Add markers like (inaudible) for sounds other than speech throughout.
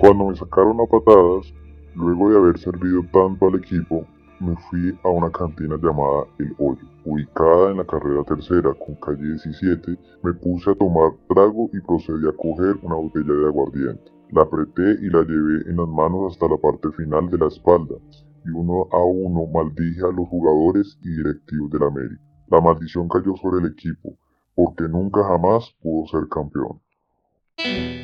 Cuando me sacaron a patadas, luego de haber servido tanto al equipo, me fui a una cantina llamada El Hoyo, ubicada en la carrera tercera con calle 17, me puse a tomar trago y procedí a coger una botella de aguardiente. La apreté y la llevé en las manos hasta la parte final de la espalda, y uno a uno maldije a los jugadores y directivos del América. La maldición cayó sobre el equipo, porque nunca jamás pudo ser campeón.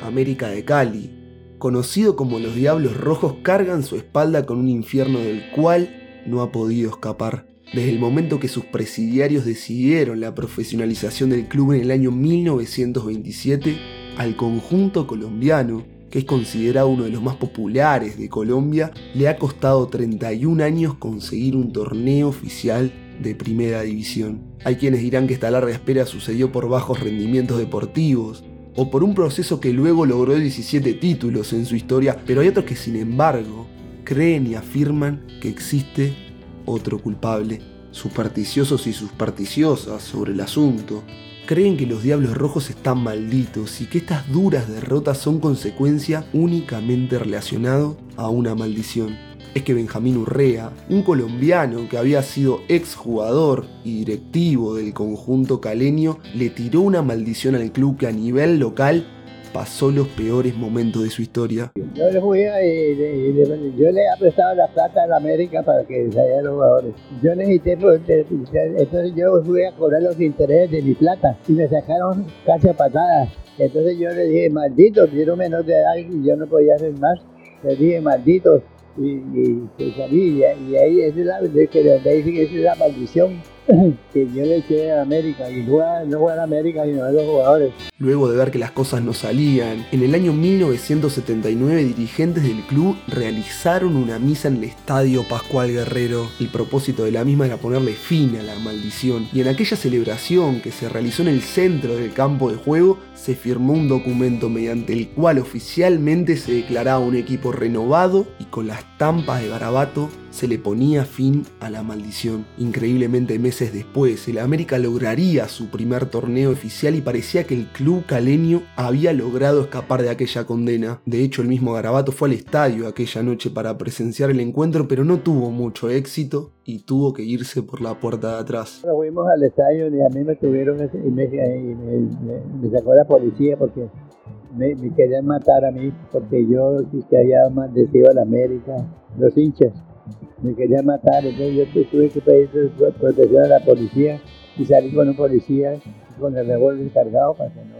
América de Cali, conocido como los Diablos Rojos, cargan su espalda con un infierno del cual no ha podido escapar. Desde el momento que sus presidiarios decidieron la profesionalización del club en el año 1927, al conjunto colombiano, que es considerado uno de los más populares de Colombia, le ha costado 31 años conseguir un torneo oficial de primera división. Hay quienes dirán que esta larga espera sucedió por bajos rendimientos deportivos, o por un proceso que luego logró 17 títulos en su historia, pero hay otros que sin embargo creen y afirman que existe otro culpable. Supersticiosos y supersticiosas sobre el asunto creen que los Diablos Rojos están malditos y que estas duras derrotas son consecuencia únicamente relacionado a una maldición. Es que Benjamín Urrea, un colombiano que había sido exjugador y directivo del conjunto caleño, le tiró una maldición al club que a nivel local pasó los peores momentos de su historia. Yo le fui y, yo le he prestado la plata a la América para que salieran los jugadores. Yo necesité, pues, entonces yo fui a cobrar los intereses de mi plata y me sacaron casi a patadas. Entonces yo le dije, malditos, dieron menos de y yo no podía hacer más. Le dije, malditos, y, y, salí, y, ahí es la, que ahí es la maldición (laughs) que yo le eché a América y no no a América sino a los jugadores. Luego de ver que las cosas no salían, en el año 1979 dirigentes del club realizaron una misa en el estadio Pascual Guerrero. El propósito de la misma era ponerle fin a la maldición y en aquella celebración que se realizó en el centro del campo de juego se firmó un documento mediante el cual oficialmente se declaraba un equipo renovado y con las estampas de garabato se le ponía fin a la maldición. Increíblemente meses después, el América lograría su primer torneo oficial y parecía que el club caleño había logrado escapar de aquella condena. De hecho, el mismo Garabato fue al estadio aquella noche para presenciar el encuentro, pero no tuvo mucho éxito y tuvo que irse por la puerta de atrás. Fuimos al estadio y a mí me y me, sacó la policía porque me, querían matar a mí porque yo que había maldecido a la América, los hinchas me quería matar, entonces yo tuve que pedir protección a la policía y salí con un policía con el revólver cargado para que no...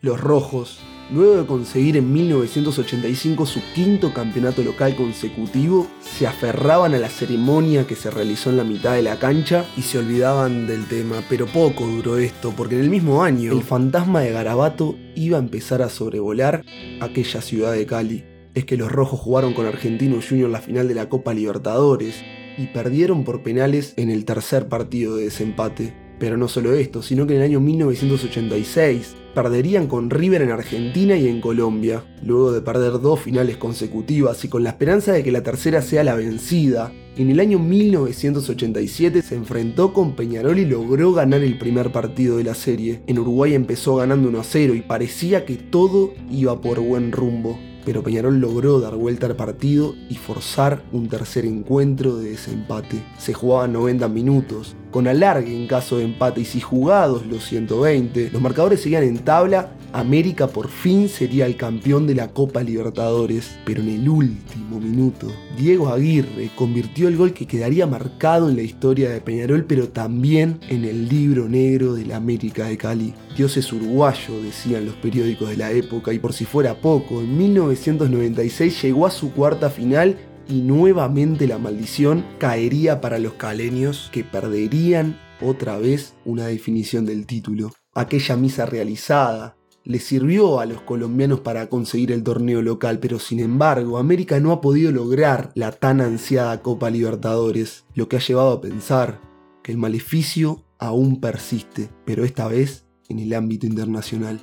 Los Rojos, luego de conseguir en 1985 su quinto campeonato local consecutivo, se aferraban a la ceremonia que se realizó en la mitad de la cancha y se olvidaban del tema, pero poco duró esto, porque en el mismo año el fantasma de Garabato iba a empezar a sobrevolar aquella ciudad de Cali es que los rojos jugaron con Argentino Junior la final de la Copa Libertadores y perdieron por penales en el tercer partido de desempate. Pero no solo esto, sino que en el año 1986 perderían con River en Argentina y en Colombia, luego de perder dos finales consecutivas y con la esperanza de que la tercera sea la vencida. En el año 1987 se enfrentó con Peñarol y logró ganar el primer partido de la serie. En Uruguay empezó ganando 1 a 0 y parecía que todo iba por buen rumbo pero Peñarol logró dar vuelta al partido y forzar un tercer encuentro de desempate. Se jugaban 90 minutos, con alargue en caso de empate y si jugados los 120, los marcadores seguían en tabla América por fin sería el campeón de la Copa Libertadores, pero en el último minuto, Diego Aguirre convirtió el gol que quedaría marcado en la historia de Peñarol, pero también en el libro negro de la América de Cali. Es uruguayo, decían los periódicos de la época, y por si fuera poco, en 1996 llegó a su cuarta final y nuevamente la maldición caería para los caleños que perderían otra vez una definición del título. Aquella misa realizada, le sirvió a los colombianos para conseguir el torneo local, pero sin embargo América no ha podido lograr la tan ansiada Copa Libertadores, lo que ha llevado a pensar que el maleficio aún persiste, pero esta vez en el ámbito internacional.